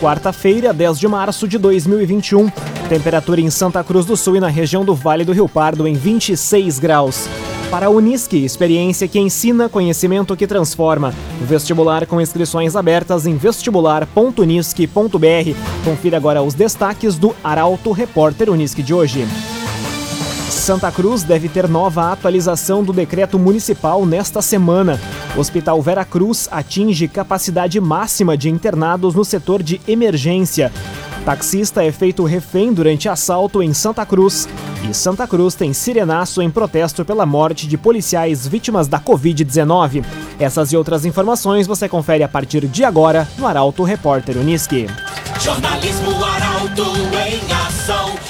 quarta-feira, 10 de março de 2021. Temperatura em Santa Cruz do Sul e na região do Vale do Rio Pardo em 26 graus. Para a Unisque, experiência que ensina, conhecimento que transforma. Vestibular com inscrições abertas em vestibular.unisque.br. Confira agora os destaques do Arauto Repórter Unisque de hoje. Santa Cruz deve ter nova atualização do decreto municipal nesta semana. O Hospital Vera Cruz atinge capacidade máxima de internados no setor de emergência. Taxista é feito refém durante assalto em Santa Cruz. E Santa Cruz tem sirenaço em protesto pela morte de policiais vítimas da Covid-19. Essas e outras informações você confere a partir de agora no Arauto Repórter Uniski. Jornalismo Arauto em ação.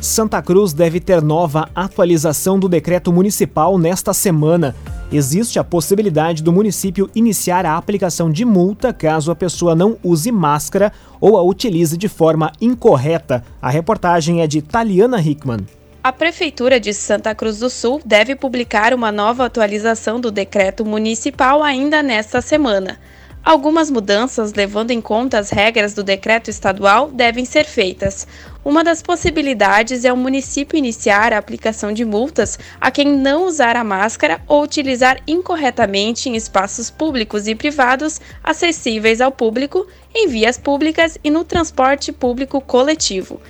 Santa Cruz deve ter nova atualização do decreto municipal nesta semana. Existe a possibilidade do município iniciar a aplicação de multa caso a pessoa não use máscara ou a utilize de forma incorreta. A reportagem é de Taliana Hickman. A Prefeitura de Santa Cruz do Sul deve publicar uma nova atualização do decreto municipal ainda nesta semana. Algumas mudanças, levando em conta as regras do decreto estadual, devem ser feitas. Uma das possibilidades é o município iniciar a aplicação de multas a quem não usar a máscara ou utilizar incorretamente em espaços públicos e privados acessíveis ao público, em vias públicas e no transporte público coletivo.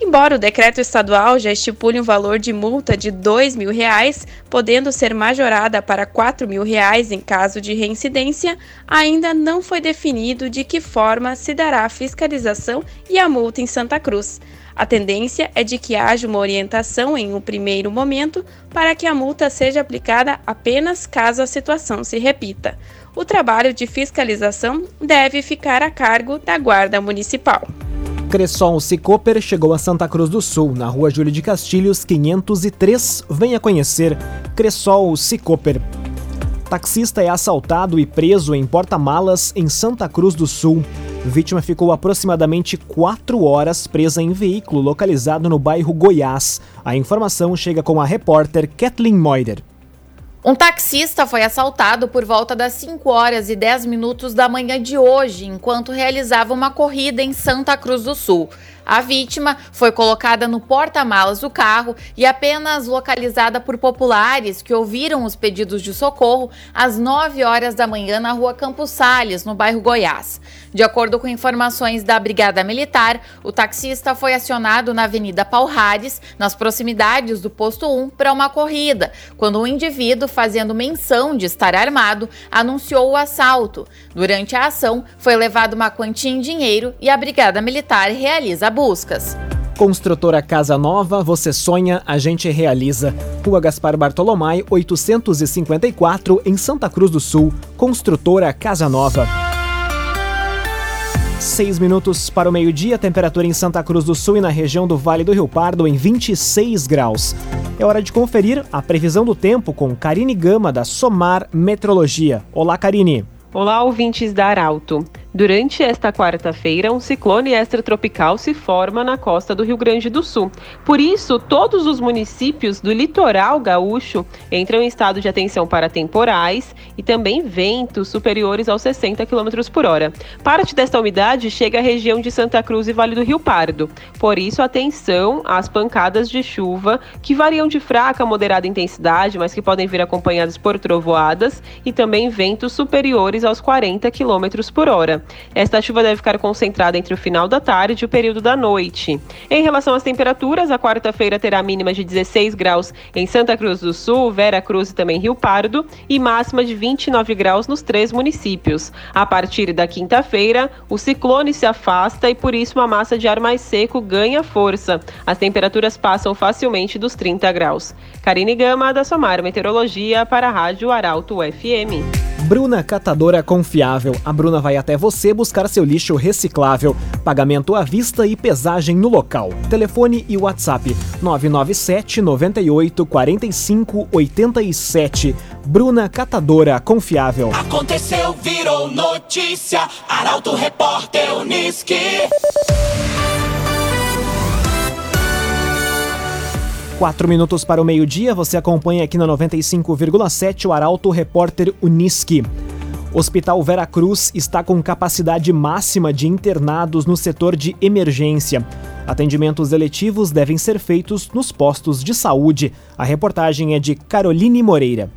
Embora o decreto estadual já estipule um valor de multa de 2 mil reais, podendo ser majorada para 4 mil reais em caso de reincidência, ainda não foi definido de que forma se dará a fiscalização e a multa em Santa Cruz. A tendência é de que haja uma orientação em um primeiro momento para que a multa seja aplicada apenas caso a situação se repita. O trabalho de fiscalização deve ficar a cargo da Guarda Municipal. Cressol Cicoper chegou a Santa Cruz do Sul, na rua Júlio de Castilhos, 503. Venha conhecer Cressol Cicoper. Taxista é assaltado e preso em porta-malas em Santa Cruz do Sul. Vítima ficou aproximadamente quatro horas presa em veículo localizado no bairro Goiás. A informação chega com a repórter Kathleen Moider. Um taxista foi assaltado por volta das 5 horas e 10 minutos da manhã de hoje, enquanto realizava uma corrida em Santa Cruz do Sul. A vítima foi colocada no porta-malas do carro e apenas localizada por populares que ouviram os pedidos de socorro às 9 horas da manhã na rua Campos Sales, no bairro Goiás. De acordo com informações da Brigada Militar, o taxista foi acionado na Avenida Palhares, nas proximidades do posto 1, para uma corrida, quando um indivíduo, fazendo menção de estar armado, anunciou o assalto. Durante a ação, foi levado uma quantia em dinheiro e a Brigada Militar realiza a buscas. Construtora Casa Nova, você sonha, a gente realiza. Rua Gaspar Bartolomai, 854, em Santa Cruz do Sul. Construtora Casa Nova. Seis minutos para o meio-dia, temperatura em Santa Cruz do Sul e na região do Vale do Rio Pardo em 26 graus. É hora de conferir a previsão do tempo com Karine Gama, da Somar Metrologia. Olá, Karine. Olá, ouvintes da Arauto. Durante esta quarta-feira, um ciclone extratropical se forma na costa do Rio Grande do Sul. Por isso, todos os municípios do litoral gaúcho entram em estado de atenção para temporais e também ventos superiores aos 60 km por hora. Parte desta umidade chega à região de Santa Cruz e Vale do Rio Pardo. Por isso, atenção às pancadas de chuva que variam de fraca a moderada intensidade, mas que podem vir acompanhadas por trovoadas e também ventos superiores aos 40 km por hora. Esta chuva deve ficar concentrada entre o final da tarde e o período da noite. Em relação às temperaturas, a quarta-feira terá mínima de 16 graus em Santa Cruz do Sul, Vera Cruz e também Rio Pardo e máxima de 29 graus nos três municípios. A partir da quinta-feira, o ciclone se afasta e por isso uma massa de ar mais seco ganha força. As temperaturas passam facilmente dos 30 graus. Karine Gama, da Somar Meteorologia, para a Rádio Arauto FM. Bruna Catadora Confiável. A Bruna vai até você buscar seu lixo reciclável. Pagamento à vista e pesagem no local. Telefone e WhatsApp 997 98 45 87. Bruna Catadora Confiável. Aconteceu, virou notícia. Arauto Repórter Uniski. Quatro minutos para o meio-dia, você acompanha aqui na 95,7 o Arauto Repórter Uniski. Hospital Vera Cruz está com capacidade máxima de internados no setor de emergência. Atendimentos eletivos devem ser feitos nos postos de saúde. A reportagem é de Caroline Moreira.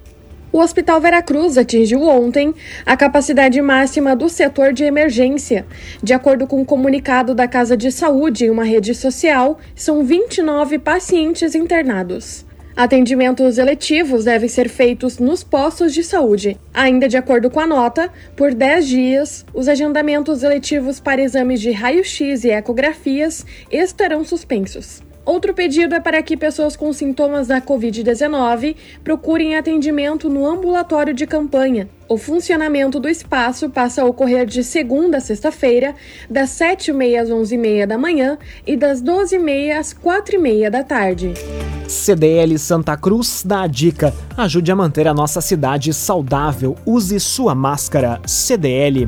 O Hospital Veracruz atingiu ontem a capacidade máxima do setor de emergência. De acordo com um comunicado da Casa de Saúde em uma rede social, são 29 pacientes internados. Atendimentos eletivos devem ser feitos nos postos de saúde. Ainda de acordo com a nota, por 10 dias, os agendamentos eletivos para exames de raio-x e ecografias estarão suspensos. Outro pedido é para que pessoas com sintomas da Covid-19 procurem atendimento no ambulatório de campanha. O funcionamento do espaço passa a ocorrer de segunda a sexta-feira, das 7h30 às 11h30 da manhã e das 12h30 às 4h30 da tarde. CDL Santa Cruz dá a dica: ajude a manter a nossa cidade saudável. Use sua máscara. CDL.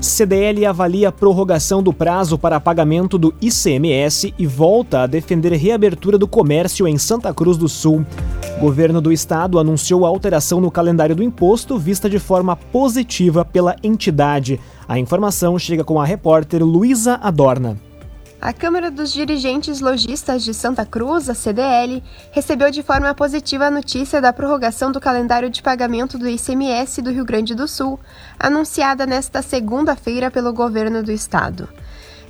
CDL avalia a prorrogação do prazo para pagamento do ICMS e volta a defender reabertura do comércio em Santa Cruz do Sul. Governo do estado anunciou a alteração no calendário do imposto vista de forma positiva pela entidade. A informação chega com a repórter Luísa Adorna. A Câmara dos Dirigentes Logistas de Santa Cruz, a CDL, recebeu de forma positiva a notícia da prorrogação do calendário de pagamento do ICMS do Rio Grande do Sul, anunciada nesta segunda-feira pelo governo do estado.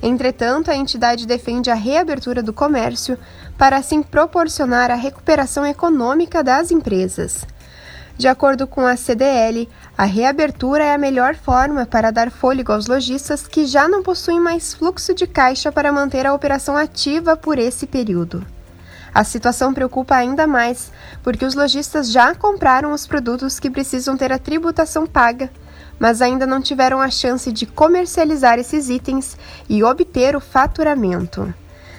Entretanto, a entidade defende a reabertura do comércio para assim proporcionar a recuperação econômica das empresas. De acordo com a CDL, a reabertura é a melhor forma para dar fôlego aos lojistas que já não possuem mais fluxo de caixa para manter a operação ativa por esse período. A situação preocupa ainda mais porque os lojistas já compraram os produtos que precisam ter a tributação paga, mas ainda não tiveram a chance de comercializar esses itens e obter o faturamento.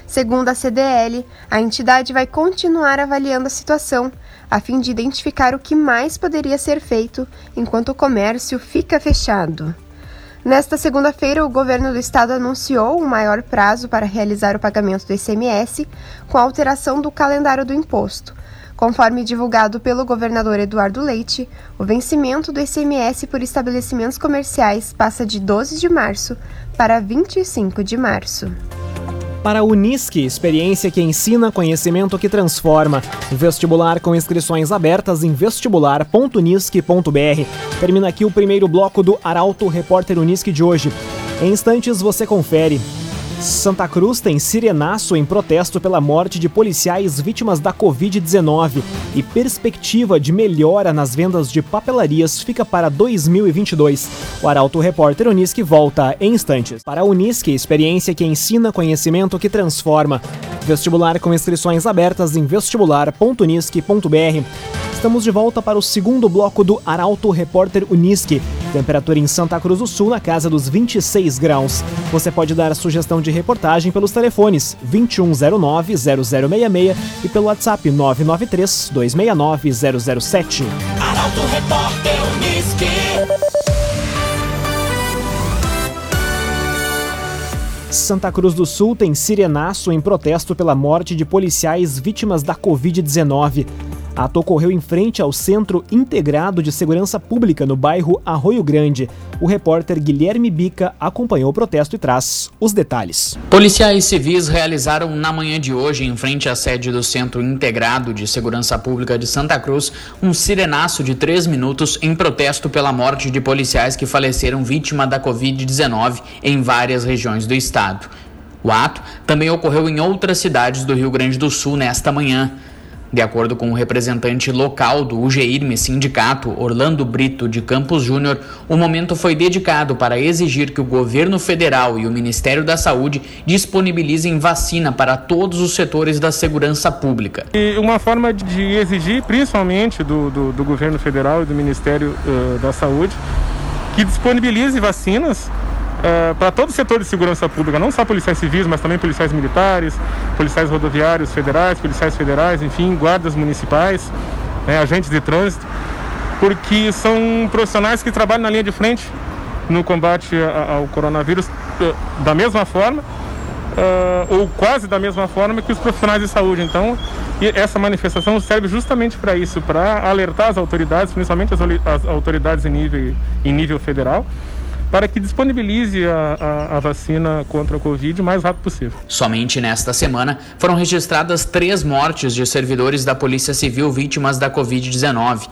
Segundo a CDL, a entidade vai continuar avaliando a situação a fim de identificar o que mais poderia ser feito enquanto o comércio fica fechado. Nesta segunda-feira, o governo do estado anunciou um maior prazo para realizar o pagamento do ICMS com a alteração do calendário do imposto. Conforme divulgado pelo governador Eduardo Leite, o vencimento do ICMS por estabelecimentos comerciais passa de 12 de março para 25 de março. Para a Unisque, experiência que ensina, conhecimento que transforma. Vestibular com inscrições abertas em vestibular.unisque.br. Termina aqui o primeiro bloco do Arauto Repórter Unisque de hoje. Em instantes você confere. Santa Cruz tem sirenaço em protesto pela morte de policiais vítimas da Covid-19 e perspectiva de melhora nas vendas de papelarias fica para 2022. O Arauto Repórter Unisque volta em instantes. Para a Unisque, experiência que ensina conhecimento que transforma. Vestibular com inscrições abertas em vestibular.unisque.br. Estamos de volta para o segundo bloco do Arauto Repórter Unisque. Temperatura em Santa Cruz do Sul na casa dos 26 graus. Você pode dar a sugestão de reportagem pelos telefones 2109-0066 e pelo WhatsApp 993-269-007. Arauto Repórter Unisque. Santa Cruz do Sul tem sirenaço em protesto pela morte de policiais vítimas da Covid-19. Ato ocorreu em frente ao Centro Integrado de Segurança Pública no bairro Arroio Grande. O repórter Guilherme Bica acompanhou o protesto e traz os detalhes. Policiais civis realizaram na manhã de hoje, em frente à sede do Centro Integrado de Segurança Pública de Santa Cruz, um sirenaço de três minutos em protesto pela morte de policiais que faleceram vítima da Covid-19 em várias regiões do estado. O ato também ocorreu em outras cidades do Rio Grande do Sul nesta manhã. De acordo com o representante local do UGIRME Sindicato, Orlando Brito de Campos Júnior, o momento foi dedicado para exigir que o governo federal e o Ministério da Saúde disponibilizem vacina para todos os setores da segurança pública. E uma forma de exigir, principalmente do, do, do governo federal e do Ministério uh, da Saúde, que disponibilize vacinas Uh, para todo o setor de segurança pública, não só policiais civis, mas também policiais militares, policiais rodoviários federais, policiais federais, enfim, guardas municipais, né, agentes de trânsito, porque são profissionais que trabalham na linha de frente no combate ao coronavírus uh, da mesma forma, uh, ou quase da mesma forma que os profissionais de saúde. Então, essa manifestação serve justamente para isso, para alertar as autoridades, principalmente as, as autoridades em nível, em nível federal, para que disponibilize a, a, a, vacina contra a Covid o mais rápido possível. Somente nesta semana foram registradas três mortes de servidores da Polícia Civil vítimas da Covid-19.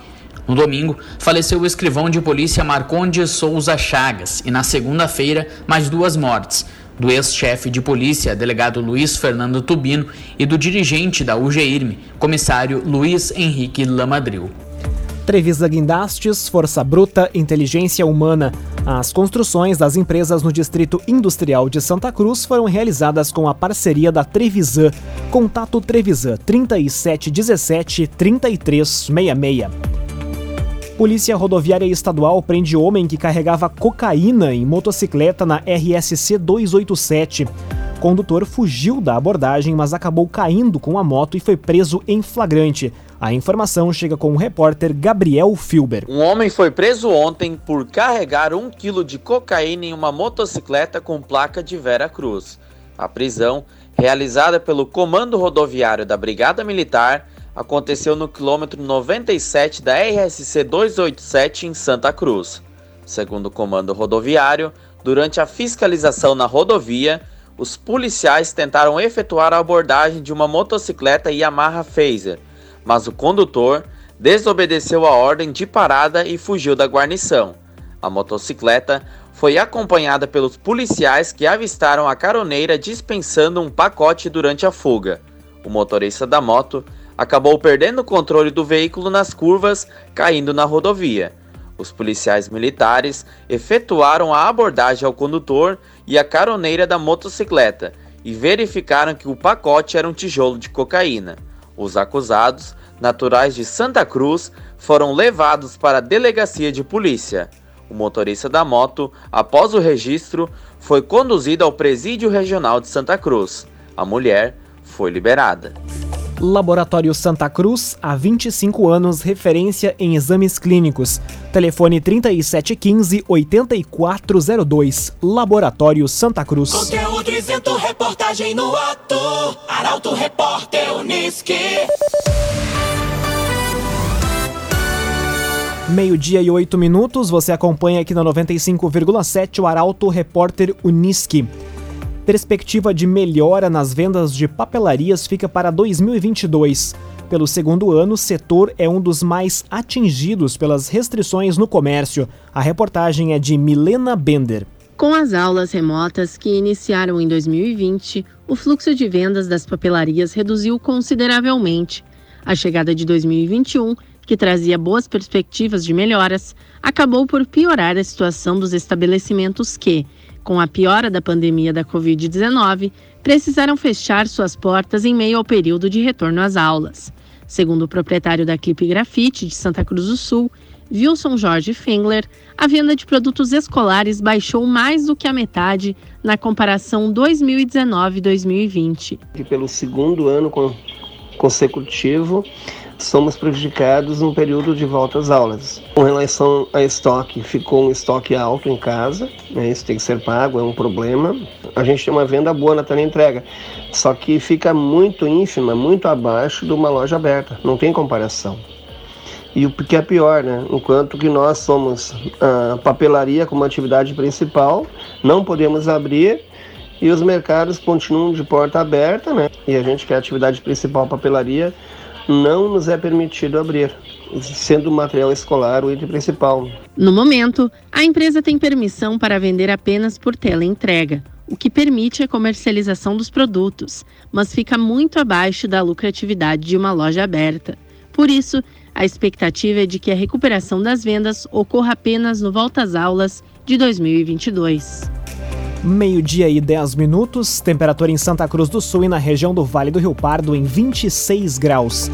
No domingo, faleceu o escrivão de polícia Marcondes Souza Chagas e na segunda-feira, mais duas mortes do ex-chefe de polícia, delegado Luiz Fernando Tubino, e do dirigente da UGIRME, comissário Luiz Henrique Lamadril. Trevisa Guindastes, Força Bruta, Inteligência Humana. As construções das empresas no Distrito Industrial de Santa Cruz foram realizadas com a parceria da Trevisan. Contato Trevisan 3717 3366. Polícia Rodoviária Estadual prende homem que carregava cocaína em motocicleta na RSC 287. O condutor fugiu da abordagem, mas acabou caindo com a moto e foi preso em flagrante. A informação chega com o repórter Gabriel Filber. Um homem foi preso ontem por carregar um quilo de cocaína em uma motocicleta com placa de Vera Cruz. A prisão, realizada pelo Comando Rodoviário da Brigada Militar, aconteceu no quilômetro 97 da RSC 287 em Santa Cruz. Segundo o Comando Rodoviário, durante a fiscalização na rodovia, os policiais tentaram efetuar a abordagem de uma motocicleta Yamaha Phaser mas o condutor desobedeceu a ordem de parada e fugiu da guarnição. A motocicleta foi acompanhada pelos policiais que avistaram a caroneira dispensando um pacote durante a fuga. O motorista da moto acabou perdendo o controle do veículo nas curvas, caindo na rodovia. Os policiais militares efetuaram a abordagem ao condutor e à caroneira da motocicleta e verificaram que o pacote era um tijolo de cocaína. Os acusados naturais de Santa Cruz, foram levados para a delegacia de polícia. O motorista da moto, após o registro, foi conduzido ao presídio regional de Santa Cruz. A mulher foi liberada. Laboratório Santa Cruz, há 25 anos, referência em exames clínicos. Telefone 3715-8402. Laboratório Santa Cruz. Conteúdo isento, reportagem no ato. Arauto Repórter Unisque. Meio-dia e oito minutos, você acompanha aqui na 95,7 o Arauto Repórter Unisque. Perspectiva de melhora nas vendas de papelarias fica para 2022. Pelo segundo ano, o setor é um dos mais atingidos pelas restrições no comércio. A reportagem é de Milena Bender. Com as aulas remotas que iniciaram em 2020, o fluxo de vendas das papelarias reduziu consideravelmente. A chegada de 2021 que trazia boas perspectivas de melhoras, acabou por piorar a situação dos estabelecimentos que, com a piora da pandemia da Covid-19, precisaram fechar suas portas em meio ao período de retorno às aulas. Segundo o proprietário da Clipe Grafite de Santa Cruz do Sul, Wilson Jorge Fengler, a venda de produtos escolares baixou mais do que a metade na comparação 2019-2020. Pelo segundo ano consecutivo, somos prejudicados no período de volta às aulas. Com relação a estoque, ficou um estoque alto em casa, né? isso tem que ser pago, é um problema. A gente tem uma venda boa na teleentrega, só que fica muito ínfima, muito abaixo de uma loja aberta, não tem comparação. E o que é pior, né? Enquanto que nós somos a papelaria como atividade principal, não podemos abrir e os mercados continuam de porta aberta, né? E a gente que é a atividade principal papelaria não nos é permitido abrir, sendo o material escolar o item principal. No momento, a empresa tem permissão para vender apenas por teleentrega. o que permite a comercialização dos produtos, mas fica muito abaixo da lucratividade de uma loja aberta. Por isso, a expectativa é de que a recuperação das vendas ocorra apenas no volta às aulas de 2022. Meio-dia e 10 minutos, temperatura em Santa Cruz do Sul e na região do Vale do Rio Pardo em 26 graus.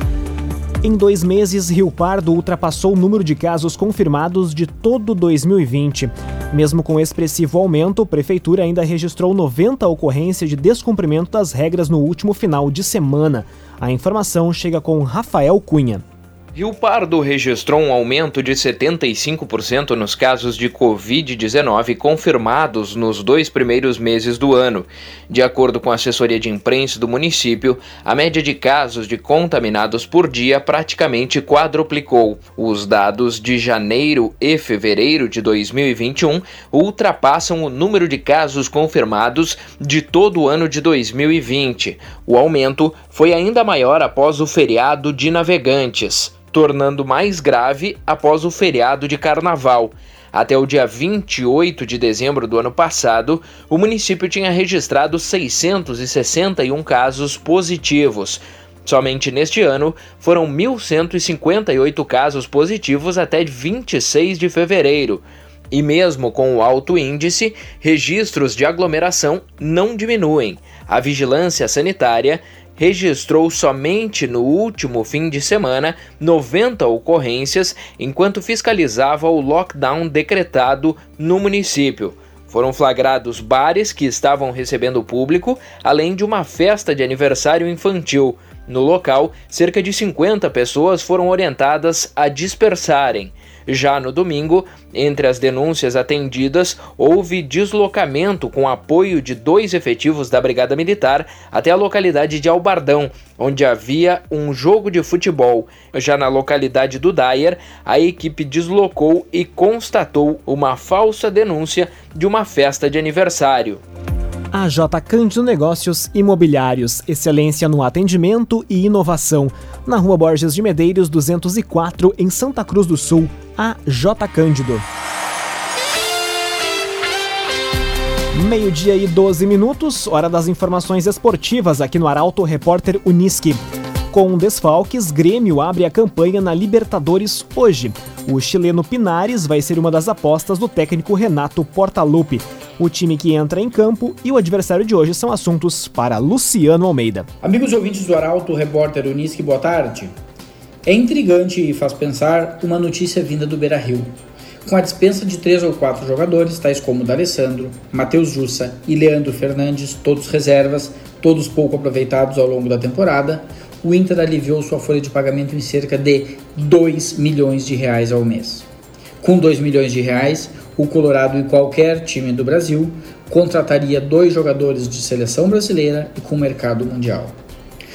Em dois meses, Rio Pardo ultrapassou o número de casos confirmados de todo 2020. Mesmo com expressivo aumento, a Prefeitura ainda registrou 90 ocorrências de descumprimento das regras no último final de semana. A informação chega com Rafael Cunha. Rio Pardo registrou um aumento de 75% nos casos de Covid-19 confirmados nos dois primeiros meses do ano. De acordo com a assessoria de imprensa do município, a média de casos de contaminados por dia praticamente quadruplicou. Os dados de janeiro e fevereiro de 2021 ultrapassam o número de casos confirmados de todo o ano de 2020. O aumento foi ainda maior após o feriado de navegantes tornando mais grave após o feriado de carnaval. Até o dia 28 de dezembro do ano passado, o município tinha registrado 661 casos positivos. Somente neste ano foram 1.158 casos positivos até 26 de fevereiro. E mesmo com o alto índice, registros de aglomeração não diminuem. A vigilância sanitária registrou somente no último fim de semana 90 ocorrências enquanto fiscalizava o lockdown decretado no município. Foram flagrados bares que estavam recebendo público, além de uma festa de aniversário infantil. No local, cerca de 50 pessoas foram orientadas a dispersarem. Já no domingo, entre as denúncias atendidas, houve deslocamento com apoio de dois efetivos da Brigada Militar até a localidade de Albardão, onde havia um jogo de futebol. Já na localidade do Dyer, a equipe deslocou e constatou uma falsa denúncia de uma festa de aniversário. A J Cândido Negócios Imobiliários, excelência no atendimento e inovação. Na Rua Borges de Medeiros, 204, em Santa Cruz do Sul. A J Cândido. Meio-dia e 12 minutos, hora das informações esportivas aqui no Arauto Repórter Uniski. Com desfalques, Grêmio abre a campanha na Libertadores hoje. O chileno Pinares vai ser uma das apostas do técnico Renato Portaluppi. O time que entra em campo e o adversário de hoje são assuntos para Luciano Almeida. Amigos ouvintes do Arauto, repórter Uniski, boa tarde. É intrigante e faz pensar uma notícia vinda do Beira Rio. Com a dispensa de três ou quatro jogadores, tais como D'Alessandro, Matheus Jussa e Leandro Fernandes, todos reservas, todos pouco aproveitados ao longo da temporada, o Inter aliviou sua folha de pagamento em cerca de 2 milhões de reais ao mês. Com 2 milhões de reais, o Colorado e qualquer time do Brasil contrataria dois jogadores de seleção brasileira e com mercado mundial.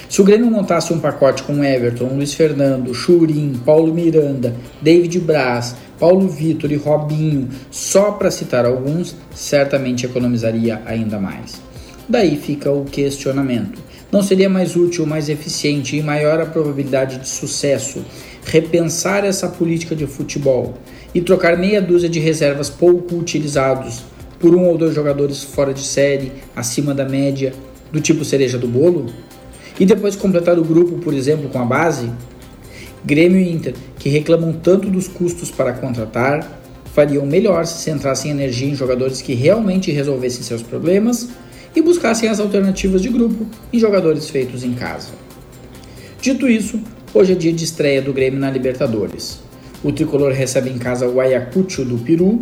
Se o Grêmio montasse um pacote com Everton, Luiz Fernando, Churim, Paulo Miranda, David Braz, Paulo Vitor e Robinho, só para citar alguns, certamente economizaria ainda mais. Daí fica o questionamento. Não seria mais útil, mais eficiente e maior a probabilidade de sucesso repensar essa política de futebol e trocar meia dúzia de reservas pouco utilizados por um ou dois jogadores fora de série, acima da média, do tipo cereja do bolo? E depois completar o grupo, por exemplo, com a base? Grêmio e Inter, que reclamam tanto dos custos para contratar, fariam melhor se centrassem energia em jogadores que realmente resolvessem seus problemas e buscassem as alternativas de grupo em jogadores feitos em casa. Dito isso, hoje é dia de estreia do Grêmio na Libertadores. O tricolor recebe em casa o Ayacucho do Peru,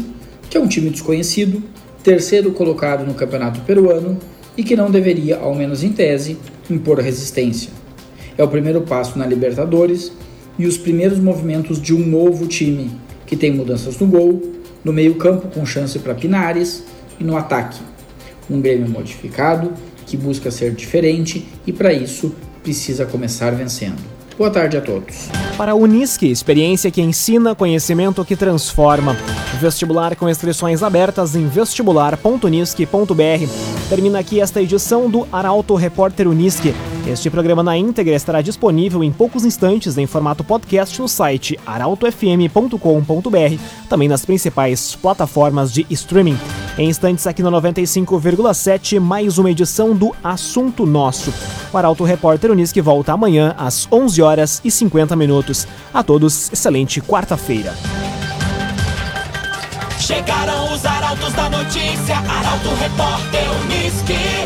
que é um time desconhecido, terceiro colocado no campeonato peruano e que não deveria, ao menos em tese, impor resistência. É o primeiro passo na Libertadores e os primeiros movimentos de um novo time, que tem mudanças no gol, no meio-campo com chance para Pinares e no ataque um Grêmio modificado que busca ser diferente e para isso precisa começar vencendo. Boa tarde a todos. Para a Unisque, experiência que ensina, conhecimento que transforma. Vestibular com inscrições abertas em vestibular.unisque.br. Termina aqui esta edição do Arauto Repórter Unisque. Este programa na íntegra estará disponível em poucos instantes em formato podcast no site arautofm.com.br, também nas principais plataformas de streaming. Em instantes aqui no 95,7, mais uma edição do Assunto Nosso. O Arauto Repórter Unisque volta amanhã às 11 horas e 50 minutos. A todos, excelente quarta-feira. Chegaram os arautos da notícia, Arauto Repórter Unisque.